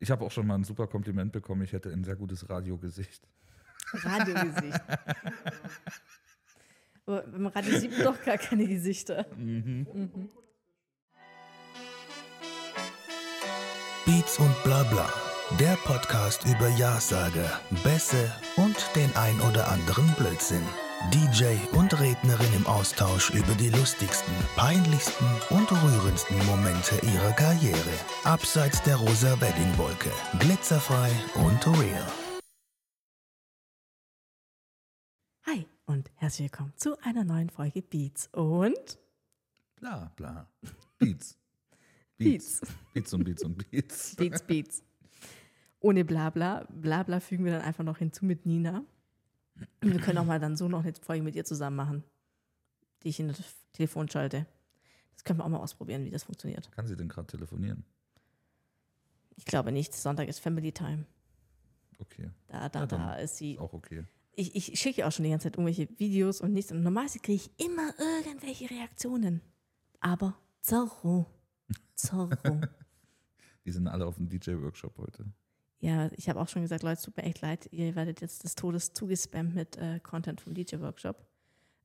Ich habe auch schon mal ein super Kompliment bekommen, ich hätte ein sehr gutes Radiogesicht. Radiogesicht. Aber Im Radio sieht man doch gar keine Gesichter. Beats und Blabla. Der Podcast über Ja-Sager, Bässe und den ein oder anderen Blödsinn. DJ und Rednerin im Austausch über die lustigsten, peinlichsten und rührendsten Momente ihrer Karriere. Abseits der rosa Weddingwolke. Glitzerfrei und real. Hi und herzlich willkommen zu einer neuen Folge Beats und Bla, bla. Beats. Beats. Beats und Beats und Beats. Beats, Beats. Ohne Blabla. Blabla fügen wir dann einfach noch hinzu mit Nina. Wir können auch mal dann so noch eine Folge mit ihr zusammen machen, die ich in das Telefon schalte. Das können wir auch mal ausprobieren, wie das funktioniert. Kann sie denn gerade telefonieren? Ich glaube nicht. Sonntag ist Family Time. Okay. Da, da, Ja, da ist sie. Ist auch okay. Ich, ich schicke auch schon die ganze Zeit irgendwelche Videos und nichts. Und normalerweise kriege ich immer irgendwelche Reaktionen. Aber Zorro. Zorro. Die sind alle auf dem DJ-Workshop heute. Ja, ich habe auch schon gesagt, Leute, es tut mir echt leid. Ihr werdet jetzt des Todes zugespammt mit äh, Content vom DJ-Workshop.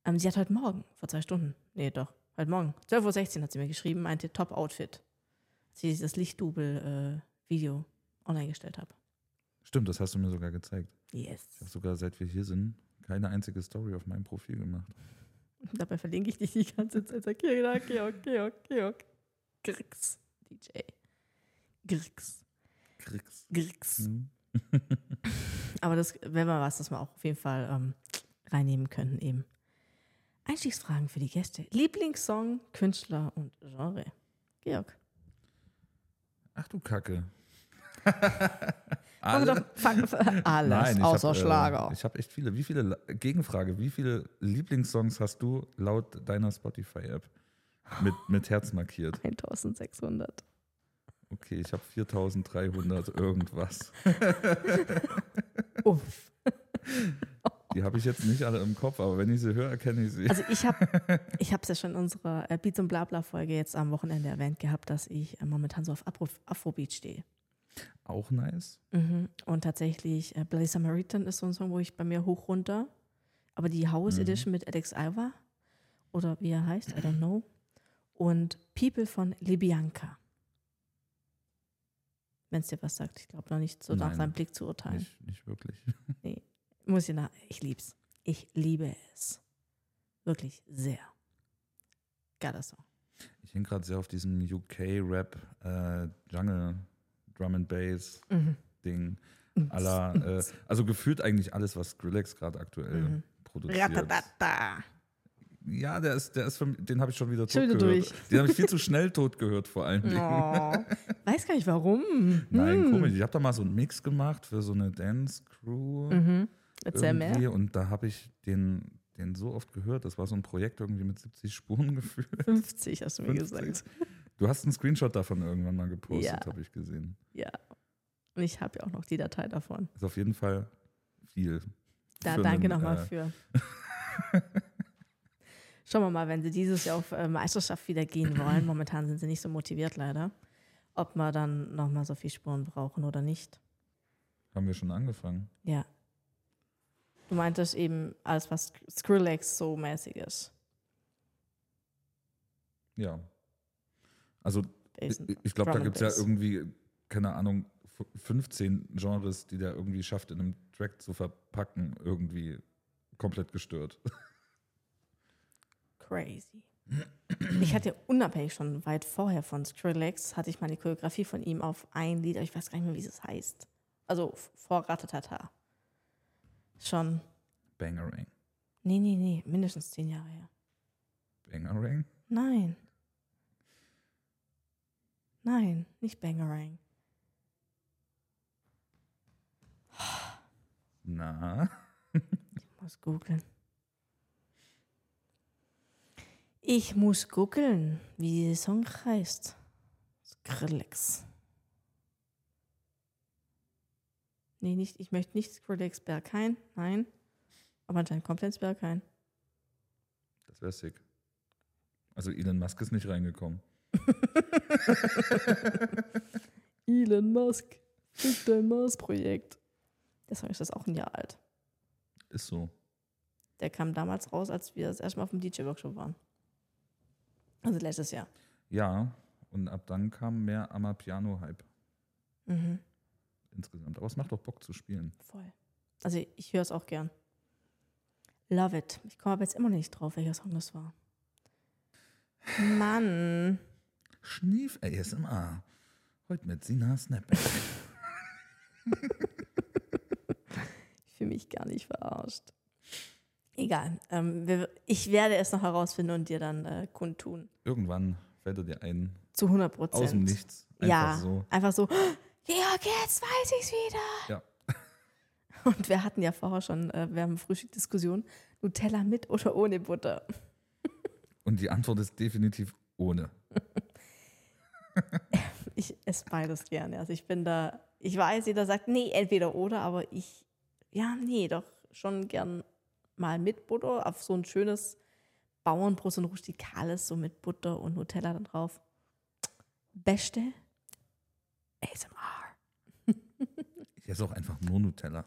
Ähm, sie hat heute Morgen, vor zwei Stunden, nee, doch, heute Morgen, 12.16 Uhr hat sie mir geschrieben, meinte Top-Outfit. Als ich das Lichtdubel-Video online gestellt habe. Stimmt, das hast du mir sogar gezeigt. Yes. Ich habe sogar, seit wir hier sind, keine einzige Story auf meinem Profil gemacht. Dabei verlinke ich dich die ganze Zeit. Sag, Georg, Georg, Georg, Georg. Grix, DJ. Grix, Kriegs. Grix. Hm? Aber das wäre mal was, das wir auch auf jeden Fall ähm, reinnehmen könnten eben. Einstiegsfragen für die Gäste. Lieblingssong, Künstler und Genre. Georg. Ach du Kacke. Wir doch fang, alles Nein, außer hab, Schlager. Äh, ich habe echt viele. Wie viele, Gegenfrage, wie viele Lieblingssongs hast du laut deiner Spotify-App mit, mit Herz markiert? 1600. Okay, ich habe 4300 irgendwas. Uff. Die habe ich jetzt nicht alle im Kopf, aber wenn ich sie höre, erkenne ich sie. Also ich habe ich es ja schon in unserer äh, Beats und Blabla Folge jetzt am Wochenende erwähnt gehabt, dass ich äh, momentan so auf Afro, Afrobeat stehe. Auch nice. Mhm. Und tatsächlich, äh, Bloody Samaritan ist so ein Song, wo ich bei mir hoch runter. Aber die House Edition mit Alex Alva oder wie er heißt, I don't know. Und People von Libianca. Wenn es dir was sagt, ich glaube noch nicht so nach Nein. seinem Blick zu urteilen. Nicht, nicht wirklich. Nee, muss ich nach. Ich lieb's. Ich liebe es. Wirklich sehr. Geiler Song. Ich hänge gerade sehr auf diesem UK-Rap, äh, Jungle, Drum and Bass Mhm. Ding. Aller, äh, also gefühlt eigentlich alles, was Skrillex gerade aktuell Mhm. produziert. Ratatata. Ja, der ist, der ist für, den habe ich schon wieder Schon tot wieder gehört. durch. Den habe ich viel zu schnell tot gehört, vor allen Dingen. Oh. Weiß gar nicht warum. Nein, Hm. komisch. Ich habe da mal so einen Mix gemacht für so eine Dance-Crew. Mhm. Erzähl irgendwie mehr. Und da habe ich den, den so oft gehört. Das war so ein Projekt irgendwie mit 70 Spuren gefühlt. 50 hast du mir 50. gesagt. Du hast einen Screenshot davon irgendwann mal gepostet, Ja. habe ich gesehen. Ja. Und ich habe ja auch noch die Datei davon. Ist auf jeden Fall viel. Da danke nochmal äh, für. Schauen wir mal, wenn sie dieses Jahr auf äh, Meisterschaft wieder gehen wollen. Momentan sind sie nicht so motiviert leider. Ob wir dann nochmal so viel Spuren brauchen oder nicht. Haben wir schon angefangen. Ja. Du meintest eben alles, was Skrillex so mäßig ist. Ja. Also ich, ich glaube, da gibt es ja irgendwie, keine Ahnung, f- 15 Genres, die der irgendwie schafft, in einem Track zu verpacken, irgendwie komplett gestört. Crazy. Ich hatte unabhängig schon weit vorher von Skrillex, hatte ich mal die Choreografie von ihm auf ein Lied, aber ich weiß gar nicht mehr, wie es heißt. Also vor Ratatata. Schon, Bangerang. nee, nee, nee, mindestens zehn Jahre her. Bangerang? Nein. Nein, nicht Bangarang. Na, Ich muss googeln. Ich muss googeln, wie der Song heißt. Skrillex. Nee, nicht, ich möchte nicht Skrillex Berghain, nein. Aber anscheinend kommt ins Berghain. das wäre sick. Also Elon Musk ist nicht reingekommen. Elon Musk Dein Mars-Projekt. Der Song ist das auch ein Jahr alt. Ist so. Der kam damals raus, als wir das erste Mal auf dem DJ-Workshop waren. Also letztes Jahr. Ja, und ab dann kam mehr Amapiano-Hype Mhm. insgesamt. Aber es macht doch Bock zu spielen. Voll. Also ich höre es auch gern. Love it. Ich komme aber jetzt immer noch nicht drauf, welcher Song das war. Mann. Schnief ASMR. Heute mit Sina Snapback. Ich fühle mich gar nicht verarscht. Egal. Ähm, wir, ich werde es noch herausfinden und dir dann äh, kundtun. Irgendwann fällt er dir ein. Zu 100 Prozent. Aus dem Nichts. Einfach ja, so. einfach so. Georg, jetzt weiß ich's wieder. Ja. Und wir hatten ja vorher schon, äh, wir haben Frühstück-Diskussion, Nutella mit oder ohne Butter. Und die Antwort ist definitiv ohne. Ich esse beides gerne. Also ich bin da, ich weiß, jeder sagt, nee, entweder oder, aber ich, ja, nee, doch schon gern mal mit Butter auf so ein schönes Bauernbrot, so ein rustikales, so mit Butter und Nutella dann drauf. Beste ASMR. Ich esse auch einfach nur Nutella.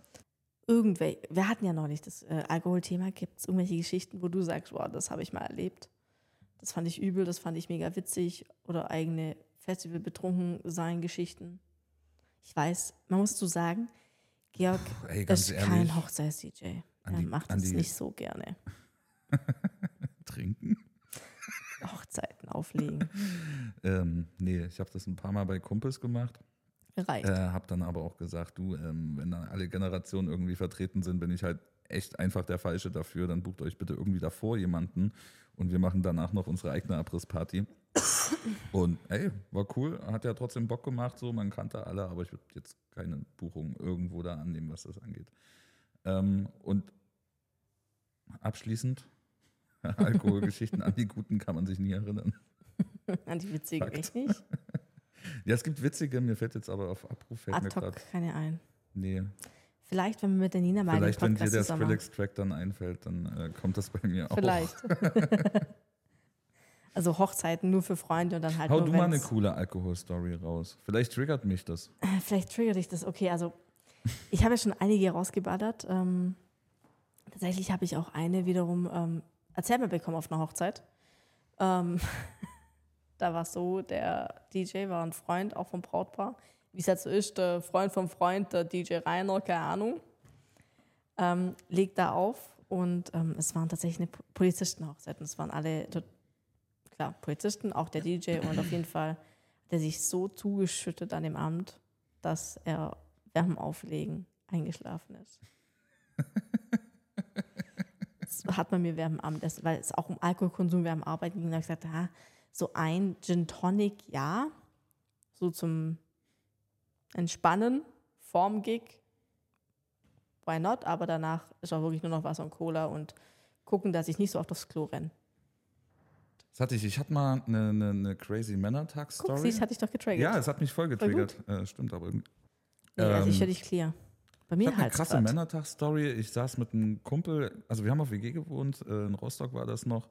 Irgendwelche, wir hatten ja noch nicht das äh, Alkoholthema. Gibt es irgendwelche Geschichten, wo du sagst, wow, das habe ich mal erlebt? Das fand ich übel, das fand ich mega witzig. Oder eigene Festival betrunken sein Geschichten. Ich weiß, man muss zu sagen, Georg Ey, ganz ist ehrlich, kein Hochzeits-DJ. An Er die- macht an das die- nicht so gerne. trinken. Hochzeiten auflegen. Ähm, nee, ich habe das ein paar Mal bei Kumpels gemacht. Reicht. Äh, habe dann aber auch gesagt, du, ähm, wenn da alle Generationen irgendwie vertreten sind, bin ich halt echt einfach der Falsche dafür. Dann bucht euch bitte irgendwie davor jemanden und wir machen danach noch unsere eigene Abrissparty. Und ey, war cool, hat ja trotzdem Bock gemacht, so man kannte alle, aber ich würde jetzt keine Buchung irgendwo da annehmen, was das angeht. Ähm, und abschließend, Alkoholgeschichten an die guten kann man sich nie erinnern. An die witzige Fakt. echt nicht. Ja, es gibt witzige, mir fällt jetzt aber auf Abruf fällt mir Ad hoc gerade. keine ein. Nee, Vielleicht, wenn wir mit der Nina mal vielleicht, den wenn dir Podcast der. Skrillex-Track dann einfällt, dann äh, kommt das bei mir auch. Vielleicht. also Hochzeiten nur für Freunde und dann halt Hau nur du mal eine coole Alkoholstory raus. Vielleicht triggert mich das. Äh, Vielleicht triggert dich das. Okay, also ich habe ja schon einige rausgeballert. Ähm, tatsächlich habe ich auch eine wiederum ähm, erzählt mir bekommen auf einer Hochzeit. Ähm, da war es so, der DJ war ein Freund auch vom Brautpaar. Wie es halt so ist, der Freund vom Freund, der DJ Rainer, keine Ahnung, ähm, legt da auf und ähm, es waren tatsächlich eine Po- Polizistenhochzeit und es waren alle, klar, Polizisten, auch der DJ und auf jeden Fall hat er sich so zugeschüttet an dem Abend, dass er während dem Auflegen eingeschlafen ist. das hat man mir während dem Abendessen, weil es auch um Alkoholkonsum während dem Arbeiten ging, da gesagt, ah, so ein Gin Tonic, ja, so zum Entspannen, vorm Gig, why not, aber danach ist auch wirklich nur noch Wasser und Cola und gucken, dass ich nicht so oft aufs Klo renne. Das hatte ich, ich hatte mal eine, eine, eine crazy Männertag-Story. siehst, hatte ich doch getriggert. Ja, es hat mich voll Voll getriggert. Äh, stimmt, aber irgendwie. nee, also ich ähm, höre dich clear. Bei Ich mir hatte eine krasse Männertag-Story. Ich saß mit einem Kumpel, also wir haben auf WG gewohnt, äh, in Rostock war das noch,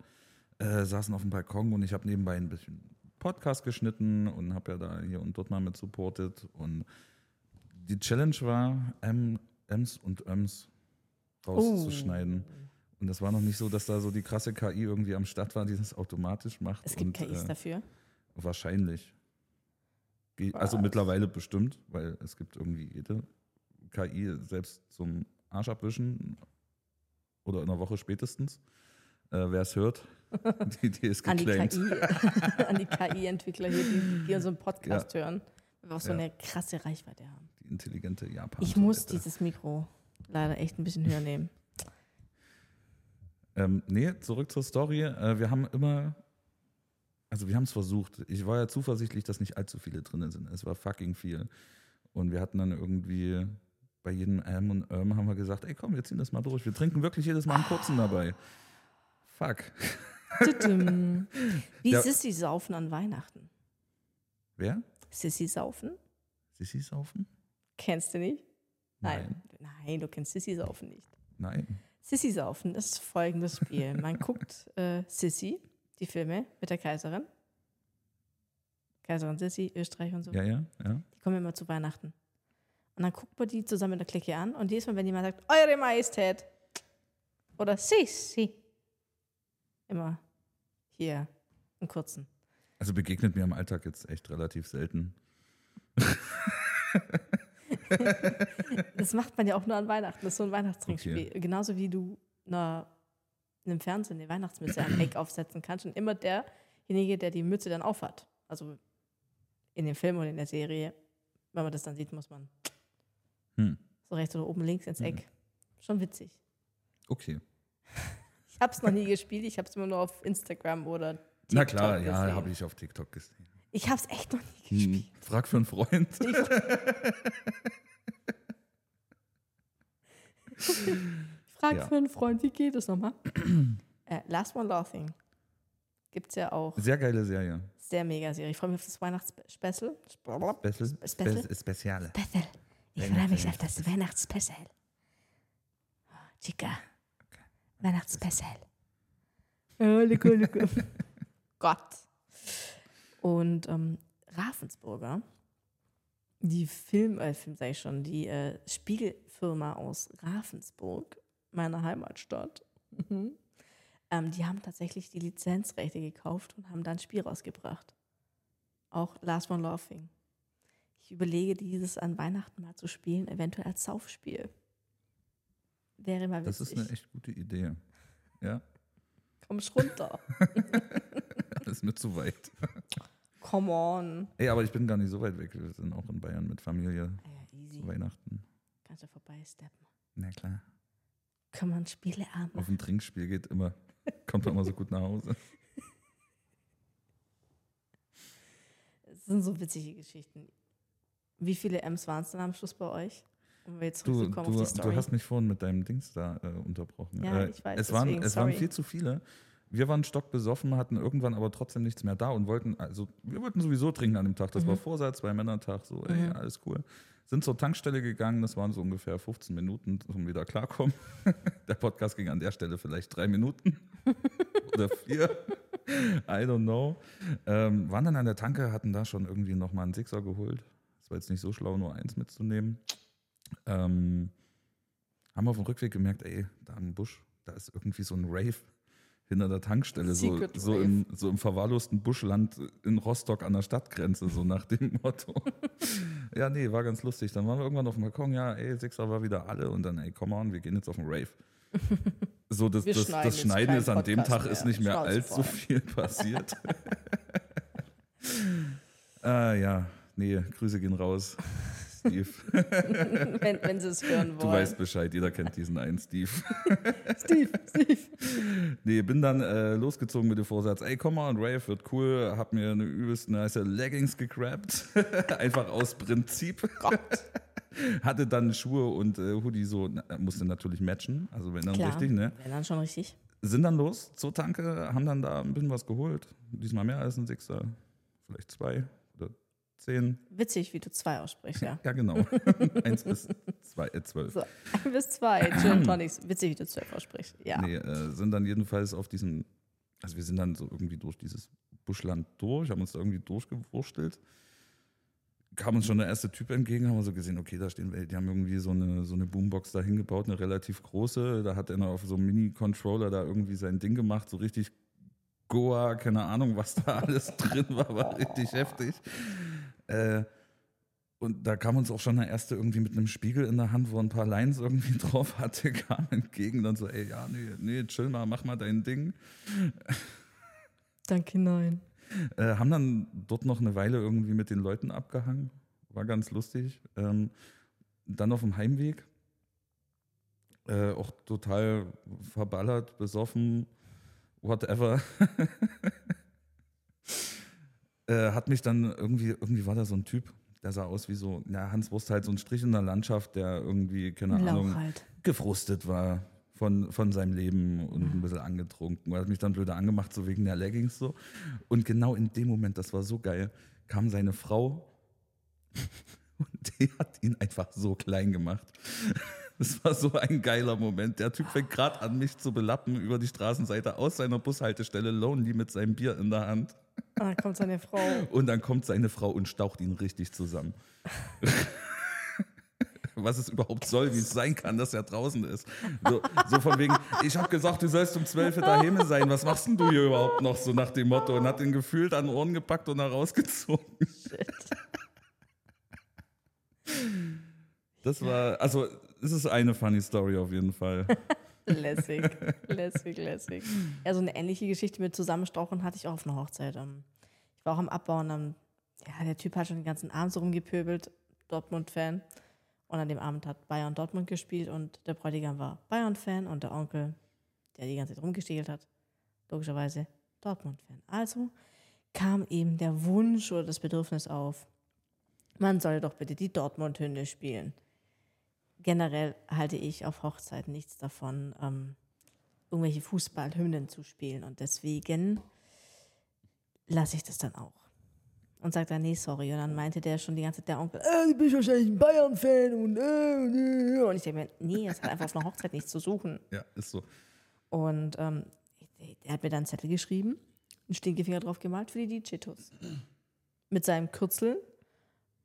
äh, saßen auf dem Balkon und ich habe nebenbei ein bisschen Podcast geschnitten und habe ja da hier und dort mal mit supportet. Und die Challenge war, M, Ms und Öms rauszuschneiden. Oh. Und das war noch nicht so, dass da so die krasse KI irgendwie am Start war, die das automatisch macht. Es gibt und, KIs äh, dafür. Wahrscheinlich. Also Was? mittlerweile bestimmt, weil es gibt irgendwie jede KI selbst zum Arsch abwischen oder in einer Woche spätestens. Äh, Wer es hört, die, die ist An die geclaimed. KI, an die KI-Entwickler hier, die, die unseren Podcast hören, weil wir auch so Ja. eine krasse Reichweite haben. Die intelligente Japan. Ich muss dieses Mikro leider echt ein bisschen höher nehmen. Ähm, nee, zurück zur Story. Äh, wir haben immer, also wir haben es versucht. Ich war ja zuversichtlich, dass nicht allzu viele drin sind. Es war fucking viel. Und wir hatten dann irgendwie bei jedem M und Öm haben wir gesagt, ey komm, wir ziehen das mal durch. Wir trinken wirklich jedes Mal einen kurzen dabei. Fuck. Wie Ja. Sissy saufen an Weihnachten. Wer? Sissy saufen? Sissi saufen? Kennst du nicht? Nein. Nein, du kennst Sissy saufen nicht. Nein. Sissy saufen ist folgendes Spiel. Man guckt äh, Sissy, die Filme mit der Kaiserin. Kaiserin Sissy, Österreich und so. Ja, ja, ja. Die kommen immer zu Weihnachten. Und dann guckt man die zusammen in der Clique an und jedes Mal, wenn jemand sagt, Eure Majestät oder Si, Si, immer hier einen kurzen. Also begegnet mir im Alltag jetzt echt relativ selten. Das macht man ja auch nur an Weihnachten. Das ist so ein Weihnachtstrinkspiel. Genauso wie du einer, einem Fernsehen eine Weihnachtsmütze am Eck aufsetzen kannst und immer derjenige, der die Mütze dann aufhat. Also in dem Film oder in der Serie, wenn man das dann sieht, muss man Hm. so rechts oder oben links ins Eck. Schon witzig. Okay. Ich habe es noch nie gespielt, ich habe es immer nur auf Instagram oder TikTok Na klar, ja, gesehen. habe ich auf TikTok gesehen. Ich habe es echt noch nie gespielt. Hm. Frag für einen Freund. Ich frage Ja. für einen Freund, wie geht es nochmal? äh, Last One Laughing gibt es ja auch. Sehr geile Serie. Sehr mega Serie. Ich freue mich auf das Weihnachtsspecial. Special? Special? Spe Speziale. Special. Ich freue mich auf das Weihnachtsspecial. Oh, Chica. Weihnachtsspecial. Oh, lecker, lecker. Gott. Und ähm, Ravensburger, die Film, äh, Film sag ich schon, die äh, Spiegelfirma aus Ravensburg, meiner Heimatstadt, mhm. ähm, die haben tatsächlich die Lizenzrechte gekauft und haben da ein Spiel rausgebracht. Auch Last One Laughing. Ich überlege, dieses an Weihnachten mal zu spielen, eventuell als Saufspiel. Wäre mal Das witzig. ist eine echt gute Idee. Ja, Komm ich runter. das ist mir zu weit. Come on. Ey, aber ich bin gar nicht so weit weg. Wir sind auch in Bayern mit Familie Ah Ja, easy. zu Weihnachten. Kannst du vorbeisteppen. Na klar. Kann man Spieleabend Auf machen. ein Trinkspiel geht immer. Kommt man immer so gut nach Hause. Es sind so witzige Geschichten. Wie viele M's waren es dann am Schluss bei euch? Um jetzt Du, du, auf die Story. du hast mich vorhin mit deinem Dings da äh, unterbrochen. Ja, äh, ich weiß, Es, waren, deswegen, es waren viel zu viele. Wir waren stockbesoffen, hatten irgendwann aber trotzdem nichts mehr da und wollten, also wir wollten sowieso trinken an dem Tag. Das Mhm. war Vorsatz, zwei Männertag, so, ey, alles cool. Sind zur Tankstelle gegangen, das waren so ungefähr 15 Minuten zum wieder klarkommen. Der Podcast ging an der Stelle vielleicht drei Minuten oder vier. I don't know. Ähm, waren dann an der Tanke, hatten da schon irgendwie nochmal einen Sixer geholt. Das war jetzt nicht so schlau, nur eins mitzunehmen. Ähm, haben auf dem Rückweg gemerkt, ey, da im Busch, da ist irgendwie so ein Rave hinter der Tankstelle, so, Secret so, im, so im verwahrlosten Buschland in Rostock an der Stadtgrenze, so nach dem Motto. ja, nee, war ganz lustig. Dann waren wir irgendwann auf dem Balkon, ja, ey, Sixer war wieder alle und dann, ey, come on, wir gehen jetzt auf den Rave. So, das, Wir das, schneiden das Schneiden ist an dem Podcast Tag ist mehr. nicht mehr Schnauze allzu voll. viel passiert. äh, ja, nee, Grüße gehen raus. Steve. wenn, wenn sie es hören wollen. Du weißt Bescheid, jeder kennt diesen einen Steve. Steve, Steve. Nee, bin dann äh, losgezogen mit dem Vorsatz, ey, komm mal, Rave wird cool, hab mir eine übelst nice Leggings gegrabt. Einfach aus Prinzip. Hatte dann Schuhe und äh, Hoodie so, na, musste natürlich matchen, also wenn dann Klar, richtig, ne? Wenn dann schon richtig. Sind dann los zur Tanke, haben dann da ein bisschen was geholt. Diesmal mehr als ein Sixer, vielleicht zwei zehn. Witzig, wie du zwei aussprichst, ja. Ja, genau. Eins bis zwei, äh, zwölf. So, ein bis zwei Gin Tonics. Witzig, wie du zwölf aussprichst. Ja. Nee, äh, sind dann jedenfalls auf diesen, also wir sind dann so irgendwie durch dieses Buschland durch, haben uns da irgendwie durchgewurstelt. Kam uns schon der erste Typ entgegen, haben wir so gesehen, okay, da stehen wir, die haben irgendwie so eine, so eine Boombox da hingebaut, eine relativ große. Da hat einer auf so einem Mini-Controller da irgendwie sein Ding gemacht, so richtig Goa, keine Ahnung, was da alles drin war, war richtig heftig. Äh, und da kam uns auch schon der erste irgendwie mit einem Spiegel in der Hand, wo er ein paar Lines irgendwie drauf hatte, kam entgegen. Dann so, ey, ja, nee, nee, chill mal, mach mal dein Ding. Danke, nein. Äh, haben dann dort noch eine Weile irgendwie mit den Leuten abgehangen. War ganz lustig. Ähm, dann auf dem Heimweg. Äh, auch total verballert, besoffen, whatever. äh, hat mich dann irgendwie, irgendwie war da so ein Typ, der sah aus wie so, na, Hans Wurst halt so ein Strich in der Landschaft, der irgendwie, keine Lauch Ahnung, halt. gefrustet war von, von seinem Leben und ein bisschen angetrunken. Er hat mich dann blöde angemacht, so wegen der Leggings so. Und genau in dem Moment, das war so geil, kam seine Frau und die hat ihn einfach so klein gemacht. Das war so ein geiler Moment. Der Typ fängt gerade an, mich zu belappen über die Straßenseite aus seiner Bushaltestelle, lonely mit seinem Bier in der Hand. Und dann kommt seine Frau. Und dann kommt seine Frau und staucht ihn richtig zusammen. was es überhaupt soll, wie es sein kann, dass er draußen ist. So, so von wegen, ich habe gesagt, du sollst um 12 Uhr daheim sein, was machst denn du hier überhaupt noch, so nach dem Motto, und hat ihn gefühlt an den Ohren gepackt und da rausgezogen. Shit. Das war, also, es ist eine funny Story auf jeden Fall. Lässig, lässig, lässig. Ja, so eine ähnliche Geschichte mit Zusammenstrauchen hatte ich auch auf einer Hochzeit. Ähm, Ich war auch am Abbauen. ähm, Ja, der Typ hat schon den ganzen Abend so rumgepöbelt, Dortmund-Fan. Und an dem Abend hat Bayern Dortmund gespielt und der Bräutigam war Bayern-Fan und der Onkel, der die ganze Zeit rumgestiegelt hat, logischerweise Dortmund-Fan. Also kam eben der Wunsch oder das Bedürfnis auf, man solle doch bitte die Dortmund-Hymne spielen generell halte ich auf Hochzeiten nichts davon, ähm, irgendwelche Fußballhymnen zu spielen. Und deswegen lasse ich das dann auch. Und sagt dann, nee, sorry. Und dann meinte der schon die ganze Zeit, der Onkel, äh, du bist wahrscheinlich ein Bayern-Fan. Und, äh, und, äh. ich denke mir, nee, das hat einfach auf einer Hochzeit nichts zu suchen. Ja, ist so. Und ähm, er hat mir dann einen Zettel geschrieben, einen Stinkefinger drauf gemalt für die DJ-Tuss. Mit seinem Kürzel.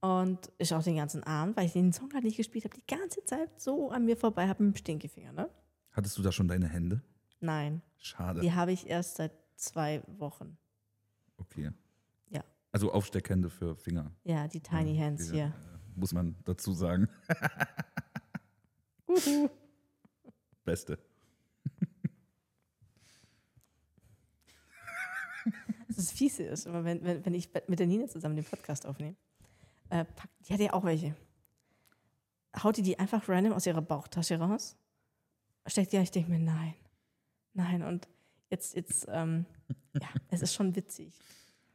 Und ich auch den ganzen Abend, weil ich den Song halt nicht gespielt habe, die ganze Zeit so an mir vorbei habe mit dem Stinkefinger, ne? Hattest du da schon deine Hände? Nein, Schade. die habe ich erst seit zwei Wochen. Okay. Ja. Also Aufsteckhände für Finger. Ja, die Tiny Hands Die, hier. äh, Muss man dazu sagen. Uhu. Beste. Das Fiese ist, aber wenn, wenn, wenn ich mit der Nina zusammen den Podcast aufnehme, äh, pack, die hat ja auch welche. Haut die die einfach random aus ihrer Bauchtasche raus? Steckt die und ich denke mir, nein, nein. Und jetzt, jetzt, ähm, ja, es ist schon witzig.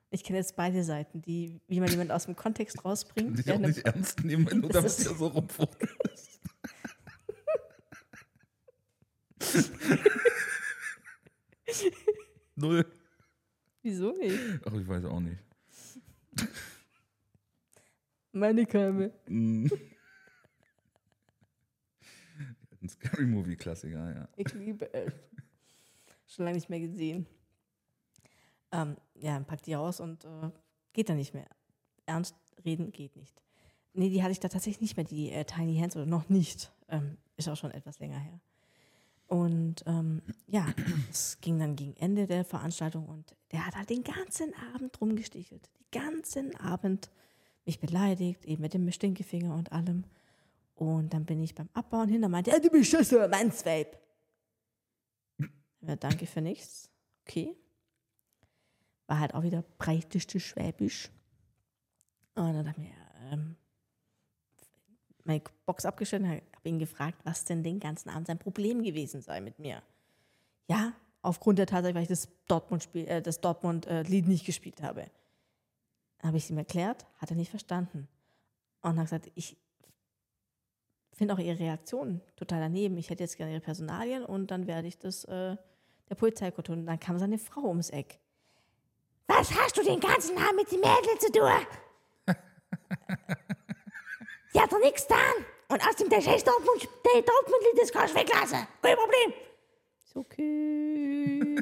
Ich kenne jetzt beide Seiten, die, wie man jemanden aus dem Kontext rausbringt. Dich auch nicht ernst nehmen, wenn du Das damit ist- hier so rumfuchtelst. Null. Wieso nicht? Ach, ich weiß auch nicht. Meine Keime. Mm. Ein Scary Movie Klassiker, ja. Ich liebe es. Schon lange nicht mehr gesehen. Ähm, ja, packt die raus und äh, geht dann nicht mehr. Ernst reden geht nicht. Nee, die hatte ich da tatsächlich nicht mehr, die äh, Tiny Hands oder noch nicht. Ähm, ist auch schon etwas länger her. Und ähm, ja, es ging dann gegen Ende der Veranstaltung und der hat halt den ganzen Abend rumgestichelt. Den ganzen Abend mich beleidigt, eben mit dem Stinkefinger und allem. Und dann bin ich beim Abbauen hin, da meinte er, du bist Schüsse, Mannsweib. Ja, danke für nichts. Okay. War halt auch wieder breiteste Schwäbisch. Und dann hat mir ähm, meine Box abgestellt und habe ihn gefragt, was denn den ganzen Abend sein Problem gewesen sei mit mir. Ja, aufgrund der Tatsache, weil ich das Dortmund-Spiel, äh, das Dortmund-Lied nicht gespielt habe. Habe ich es ihm erklärt, hat er nicht verstanden. Und hat gesagt, ich finde auch ihre Reaktion total daneben. Ich hätte jetzt gerne ihre Personalien und dann werde ich das äh, der Polizei kundtun. Und dann kam seine Frau ums Eck. Was hast du den ganzen Abend mit den Mädels zu tun? Sie hat doch nichts getan. Und außerdem der scheiß Dortmund, der Dortmund-Lied, das kannst du weglassen. Kein Problem. Ist okay.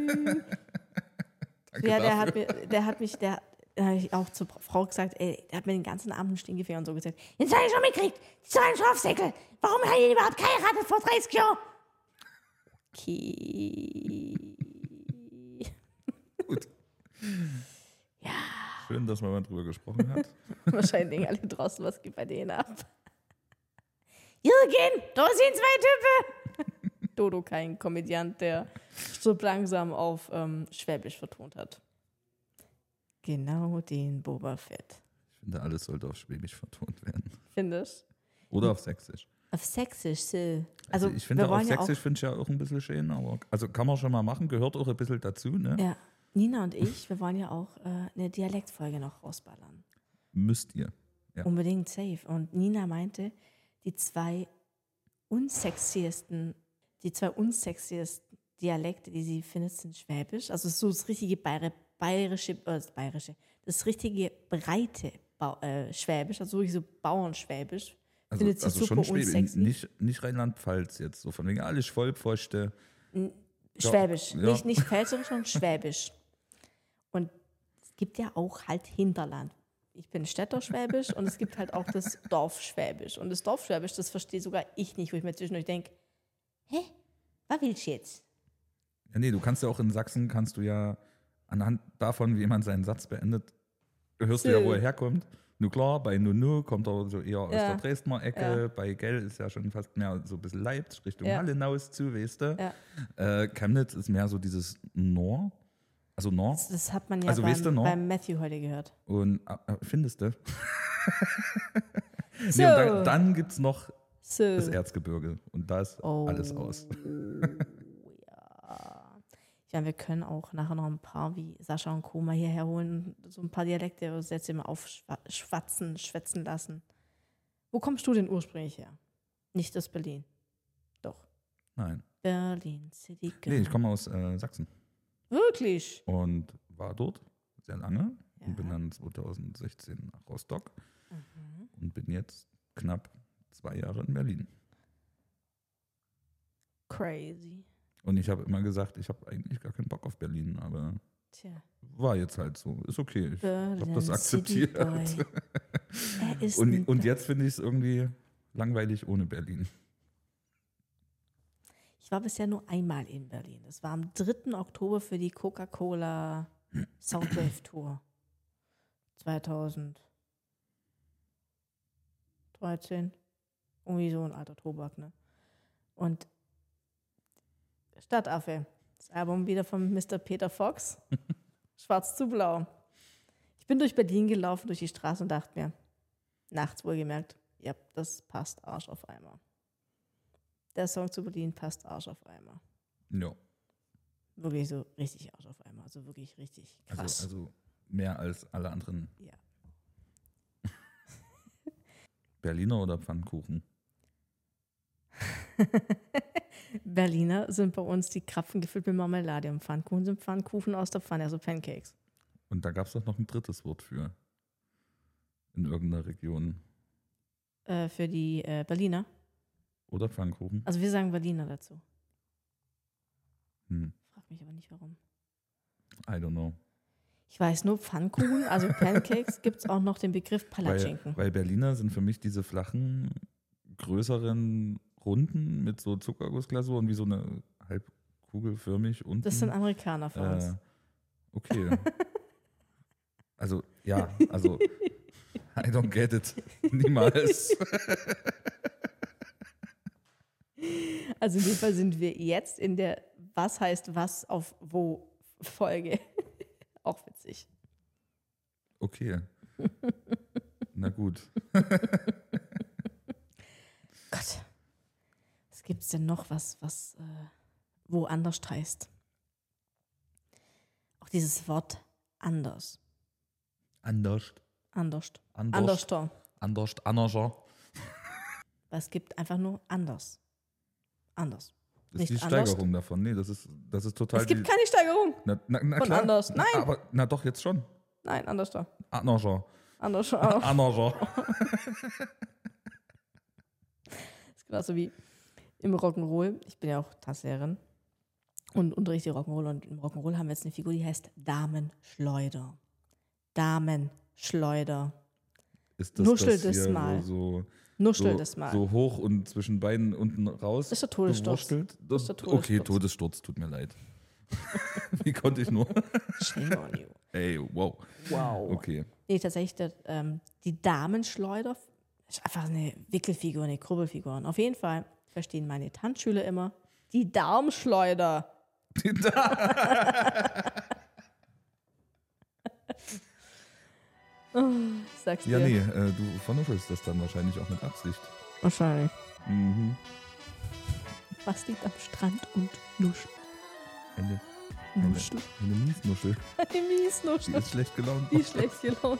Ja, der hat, mir, der hat mich, der, habe ich auch zur Frau gesagt, ey, der hat mir den ganzen Abend einen Stinkefinger und so gesagt. Jetzt habe ich schon mitgekriegt, die zwei Schafsäckel. Warum hat ihr überhaupt geheiratet vor 30 Jahren? Okay. Gut. Ja, Schön, dass man mal drüber gesprochen hat. wahrscheinlich alle draußen, was geht bei denen ab. Jürgen, da sind zwei Typen. Dodo, kein Komödiant, der so langsam auf ähm, Schwäbisch vertont hat. Genau den Boba Fett. Ich finde, alles sollte auf Schwäbisch vertont werden. Findest Oder auf Sächsisch. Auf Sächsisch, so. Also, Also, ich finde, auf ja Sächsisch finde ich ja auch ein bisschen schön, aber also kann man schon mal machen, gehört auch ein bisschen dazu, ne? ja, Nina und ich, wir wollen ja auch äh, eine Dialektfolge noch rausballern. Müsst ihr. Ja. Unbedingt safe. Und Nina meinte, die zwei unsexiesten, die zwei unsexiesten Dialekte, die sie findet, sind Schwäbisch. Also so das richtige Bayer, bayerische, äh, das bayerische, das richtige breite Bau, äh, Schwäbisch, also wirklich so Bauernschwäbisch. Also, findet sie also super schon Schwäbisch, unsexy. nicht, nicht Rheinland-Pfalz jetzt, so von wegen alles Vollpfoste. Schwäbisch, ja. nicht, nicht Pfälzerisch, sondern Schwäbisch. Und es gibt ja auch halt Hinterland. ich bin Städterschwäbisch und es gibt halt auch das Dorfschwäbisch. Und das Dorfschwäbisch, das verstehe sogar ich nicht, wo ich mir zwischendurch denke, hä, was willst du jetzt? Ja, nee, du kannst ja auch in Sachsen, kannst du ja anhand davon, wie jemand seinen Satz beendet, hörst du ja, wo er herkommt. Nur klar, bei Nunu kommt er so eher aus Ja. der Dresdner Ecke, Ja. bei Gell ist ja schon fast mehr so ein bisschen Leipzig, Richtung Ja. Hinaus zu, weißt du. Ja. Äh, Chemnitz ist mehr so dieses Nor, also Nor. Das, das hat man ja Also, beim, weißt du beim Matthew heute gehört. Und äh, findest du? So. Nee, und dann, dann gibt es noch So. das Erzgebirge und da ist Oh. alles aus. ja. Meine, wir können auch nachher noch ein paar wie Sascha und Co. mal hierher holen, so ein paar Dialekte jetzt immer aufschwatzen, schwätzen lassen. Wo kommst du denn ursprünglich her? Nicht aus Berlin. Doch. Nein. Berlin City Nee, Girl. ich komme aus äh, Sachsen Wirklich? und war dort sehr lange und bin Ja. dann 2016 nach Rostock Mhm. und bin jetzt knapp zwei Jahre in Berlin. Crazy. Und ich habe immer gesagt, ich habe eigentlich gar keinen Bock auf Berlin, aber Tja. war jetzt halt so. Ist okay. Ich habe das akzeptiert. Er Und, und jetzt finde ich es irgendwie langweilig ohne Berlin. Ich war bisher nur einmal in Berlin. Das war am 3. Oktober für die Coca-Cola Soundwave Tour 2013. Irgendwie so ein alter Tobak, ne? Und Stadtaffe, das Album wieder von Mr. Peter Fox, schwarz zu blau. Ich bin durch Berlin gelaufen, durch die Straße und dachte mir, nachts wohlgemerkt, ja, das passt Arsch auf Eimer. Der Song zu Berlin passt Arsch auf Eimer. Ja. Wirklich so richtig Arsch auf Eimer. Also wirklich richtig krass. Also, also mehr als alle anderen ja. Berliner oder Pfannkuchen. Berliner sind bei uns die Krapfen gefüllt mit Marmelade und Pfannkuchen sind Pfannkuchen aus der Pfanne, also Pancakes. Und da gab es doch noch ein drittes Wort für. In irgendeiner Region. Äh, für die äh, Berliner. Oder Pfannkuchen. Also wir sagen Berliner dazu. Hm. Frag mich aber nicht warum. I don't know. Ich weiß nur Pfannkuchen, also Pancakes, gibt es auch noch den Begriff Weil, Palatschinken. weil Berliner sind für mich diese flachen, größeren Runden mit so Zuckergussglasur und wie so eine halbkugelförmig unten. Das sind Amerikaner für uns. äh, okay. also, ja, also I don't get it. Niemals. Also in dem Fall sind wir jetzt in der Was heißt was auf wo Folge. Auch witzig. Okay. Na gut. Gott. Gibt es denn noch, was, was äh, wo anders heißt? Auch dieses Wort anders. Anders. Anders. Anders. Anderster. Anders. Anderser. Es gibt einfach nur anders. Anders. Das ist Nicht die anders. Steigerung davon. Nee, das ist, das ist total Es gibt die, keine Steigerung. na, na, na von klar. anders. Na, Nein. Aber, na doch, jetzt schon. Nein, anderster. Anderser. Anders auch. Anderser. Das ist genauso wie im Rock'n'Roll. Ich bin ja auch Tasslehrerin und unterrichte Rock'n'Roll. Und im Rock'n'Roll haben wir jetzt eine Figur, die heißt Damenschleuder. Damenschleuder. Ist das Nuschel das das mal. So, Nuschel so, das mal. so hoch und zwischen beiden unten raus? Das ist der Todessturz. Das ist der Okay, Todessturz. Todessturz, tut mir leid. Wie konnte ich nur? Shame on you. Ey, wow. Wow. Okay. Nee, tatsächlich, der, ähm, die Damenschleuder ist einfach eine Wickelfigur, eine Krubbelfigur. Und auf jeden Fall verstehen meine Tanzschüler immer die Darmschleuder. oh, ich sag's Ja, dir. nee, äh, du vernuschelst das dann wahrscheinlich auch mit Absicht. Wahrscheinlich. Mhm. Was liegt am Strand und nuschelt? Eine, eine, Nuschel. eine Miesnuschel. Eine Die ist schlecht gelaunt. Die ist schlecht gelaunt.